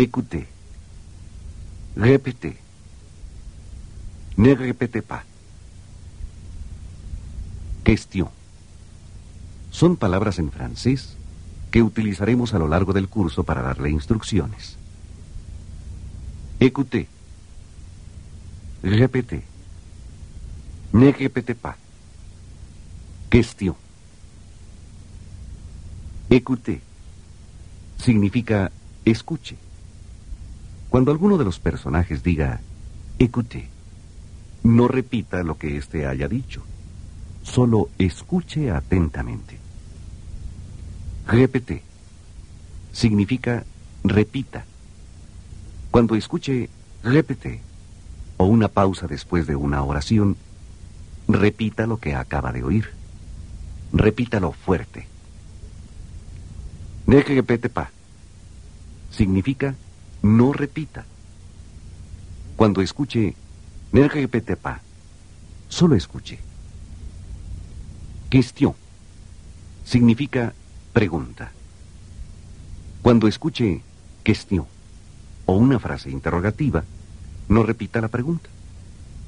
Écoutez. Répétez. Ne répétez pas. Question. Son palabras en francés que utilizaremos a lo largo del curso para darle instrucciones. Écoutez. Répétez. Ne répétez pas. Question. Écoutez. Significa escuche. Cuando alguno de los personajes diga écoutez, no repita lo que éste haya dicho. Solo escuche atentamente. Repete. Significa repita. Cuando escuche repete o una pausa después de una oración, repita lo que acaba de oír. Repítalo fuerte. Ne repete pa. Significa no repita. Cuando escuche ne repete pa, solo escuche. Question. Significa pregunta. Cuando escuche question o una frase interrogativa, no repita la pregunta.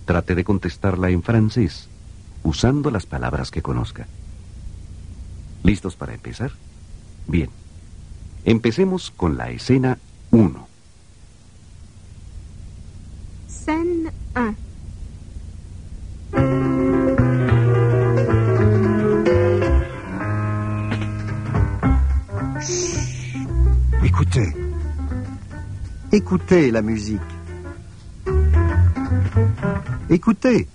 Trate de contestarla en francés, usando las palabras que conozca. ¿Listos para empezar? Bien. Empecemos con la escena 1. 1. Écoutez. Écoutez la musique. Écoutez.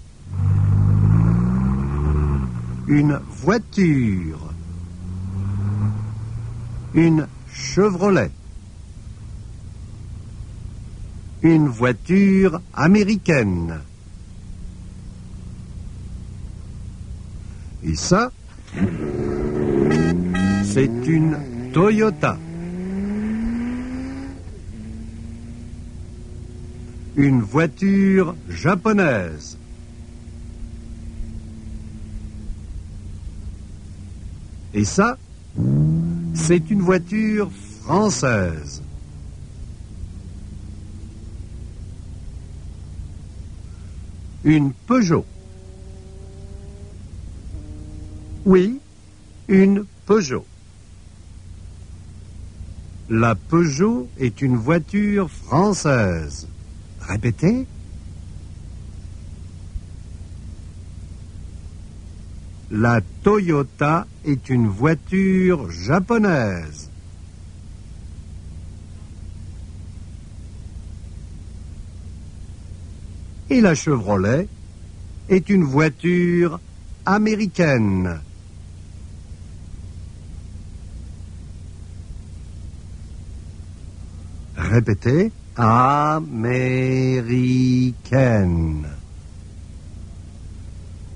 Une voiture. Une Chevrolet. Une voiture américaine. Et ça, c'est une Toyota. Une voiture japonaise. Et ça, c'est une voiture française. Une Peugeot. Oui, une Peugeot. La Peugeot est une voiture française. Répétez. La Toyota est une voiture japonaise. Et la Chevrolet est une voiture américaine. Répétez. Américaine.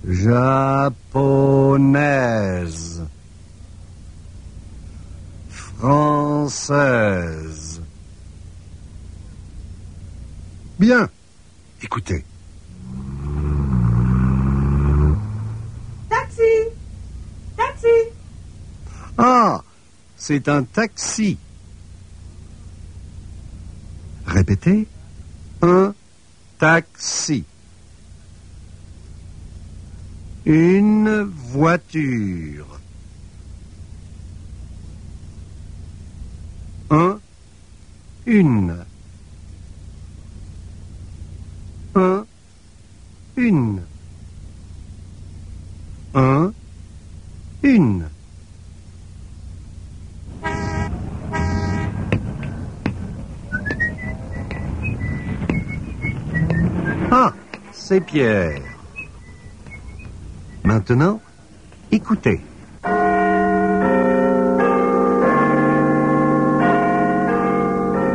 Japonaise. Française. Bien. Écoutez. Taxi Taxi Ah, c'est un taxi. Répétez. Un taxi. Une voiture. Un, une. Un, une. Un, une. Ah, c'est Pierre. Maintenant, écoutez.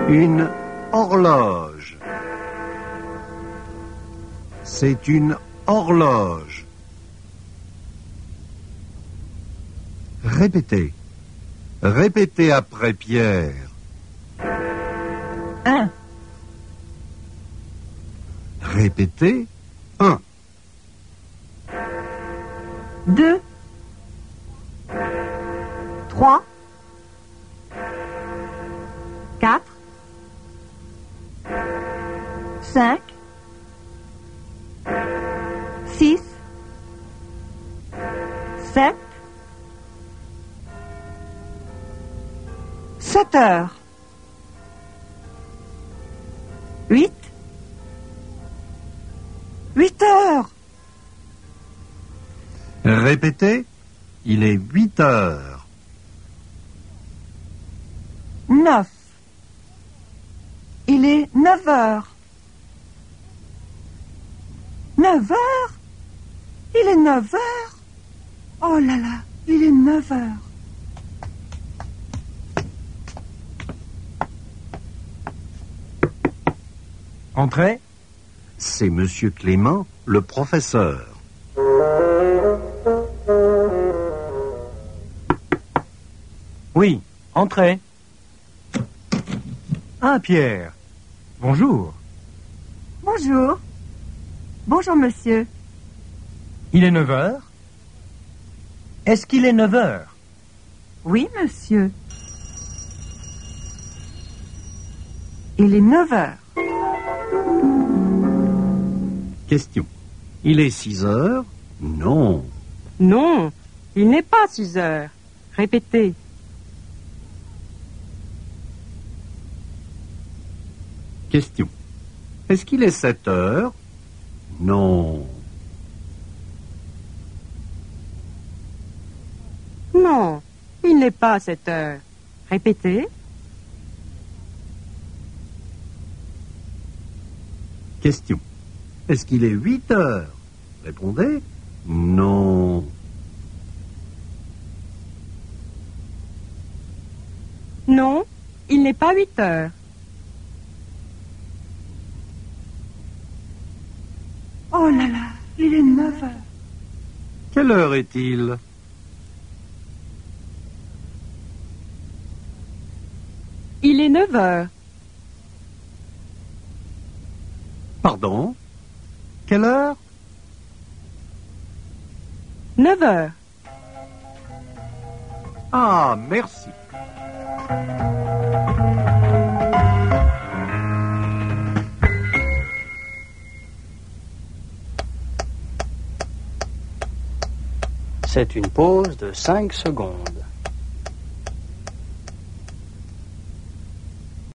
Une horloge. C'est une horloge. Répétez. Répétez après Pierre. Un. Répétez. Un. Deux. Trois. Quatre. 5, 6, 7, 7 heures, 8, 8 heures, Répétez. Il est 8 heures. 9, il est 9 heures, 9 heures, il est 9 heures, oh là là, il est 9 heures. Entrez. C'est Monsieur Clément, le professeur. Oui, entrez. Ah, Pierre. Bonjour. Bonjour. Bonjour, monsieur. Il est 9 heures Est-ce qu'il est 9 heures? Oui, monsieur. Il est 9 heures. Question. Il est 6 heures? Non. Non, il n'est pas 6 heures. Répétez. Question. Est-ce qu'il est 7 heures? Non. Non, il n'est pas 7 heures. Répétez. Question. Est-ce qu'il est 8 heures? Répondez. Non. Non, il n'est pas 8 heures. Oh là là, il est 9 heures. Quelle heure est-il Il est 9 heures. Pardon Quelle heure 9 heures. Ah, merci. C'est une pause de 5 secondes.